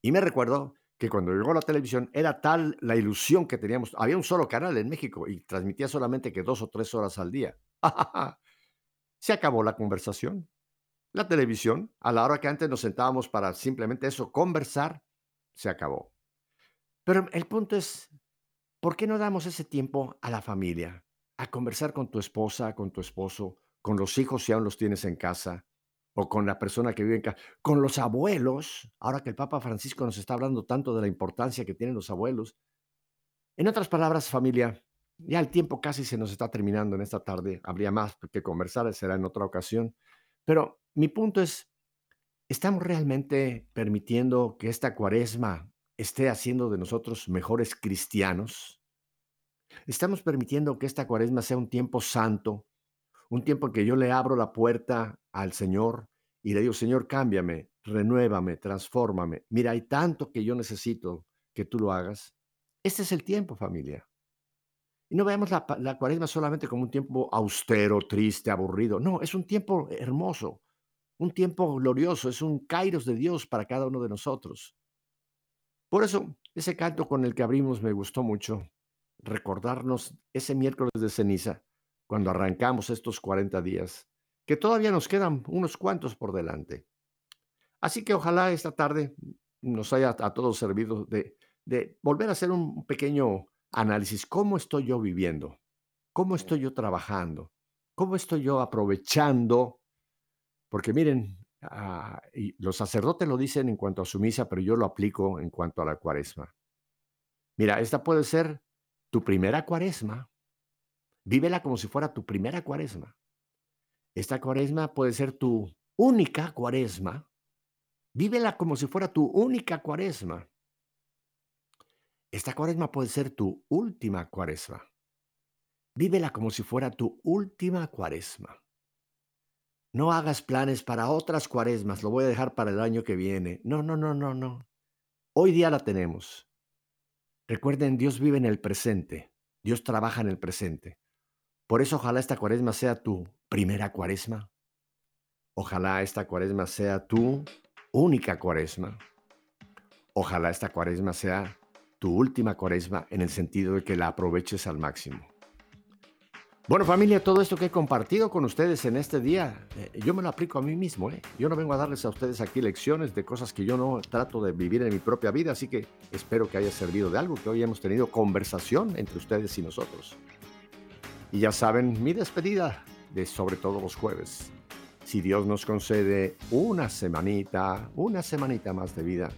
Y me recuerdo que cuando llegó la televisión era tal la ilusión que teníamos. Había un solo canal en México y transmitía solamente que dos o tres horas al día. Se acabó la conversación. La televisión, a la hora que antes nos sentábamos para simplemente eso, conversar, se acabó. Pero el punto es, ¿por qué no damos ese tiempo a la familia? A conversar con tu esposa, con tu esposo, con los hijos si aún los tienes en casa, o con la persona que vive en casa, con los abuelos, ahora que el Papa Francisco nos está hablando tanto de la importancia que tienen los abuelos. En otras palabras, familia, ya el tiempo casi se nos está terminando en esta tarde, habría más que conversar, será en otra ocasión, pero mi punto es, ¿estamos realmente permitiendo que esta cuaresma esté haciendo de nosotros mejores cristianos? ¿Estamos permitiendo que esta cuaresma sea un tiempo santo, un tiempo en que yo le abro la puerta al Señor y le digo, Señor, cámbiame, renuévame, transfórmame. Mira, hay tanto que yo necesito que tú lo hagas. Este es el tiempo, familia. Y no veamos la, la cuaresma solamente como un tiempo austero, triste, aburrido. No, es un tiempo hermoso, un tiempo glorioso, es un kairos de Dios para cada uno de nosotros. Por eso, ese canto con el que abrimos me gustó mucho, recordarnos ese miércoles de ceniza, cuando arrancamos estos 40 días, que todavía nos quedan unos cuantos por delante. Así que ojalá esta tarde nos haya a todos servido de, de volver a hacer un pequeño análisis. ¿Cómo estoy yo viviendo? ¿Cómo estoy yo trabajando? ¿Cómo estoy yo aprovechando? Porque miren, ah, y los sacerdotes lo dicen en cuanto a su misa, pero yo lo aplico en cuanto a la cuaresma. Mira, esta puede ser tu primera cuaresma Vívela como si fuera tu primera cuaresma. Esta cuaresma puede ser tu única cuaresma. Vívela como si fuera tu única cuaresma. Esta cuaresma puede ser tu última cuaresma. Vívela como si fuera tu última cuaresma. No hagas planes para otras cuaresmas, lo voy a dejar para el año que viene. No, no, no, no, no. Hoy día la tenemos. Recuerden, Dios vive en el presente. Dios trabaja en el presente. Por eso ojalá esta cuaresma sea tu primera cuaresma. Ojalá esta cuaresma sea tu única cuaresma. Ojalá esta cuaresma sea tu última cuaresma en el sentido de que la aproveches al máximo. Bueno familia, todo esto que he compartido con ustedes en este día, eh, yo me lo aplico a mí mismo. ¿eh? Yo no vengo a darles a ustedes aquí lecciones de cosas que yo no trato de vivir en mi propia vida, así que espero que haya servido de algo, que hoy hemos tenido conversación entre ustedes y nosotros. Y ya saben, mi despedida de sobre todo los jueves. Si Dios nos concede una semanita, una semanita más de vida,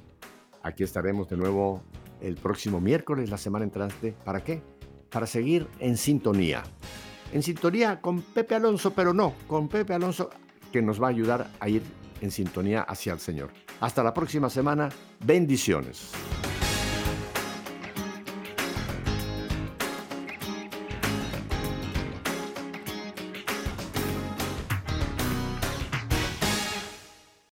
aquí estaremos de nuevo el próximo miércoles, la semana entrante. ¿Para qué? Para seguir en sintonía. En sintonía con Pepe Alonso, pero no, con Pepe Alonso que nos va a ayudar a ir en sintonía hacia el Señor. Hasta la próxima semana. Bendiciones.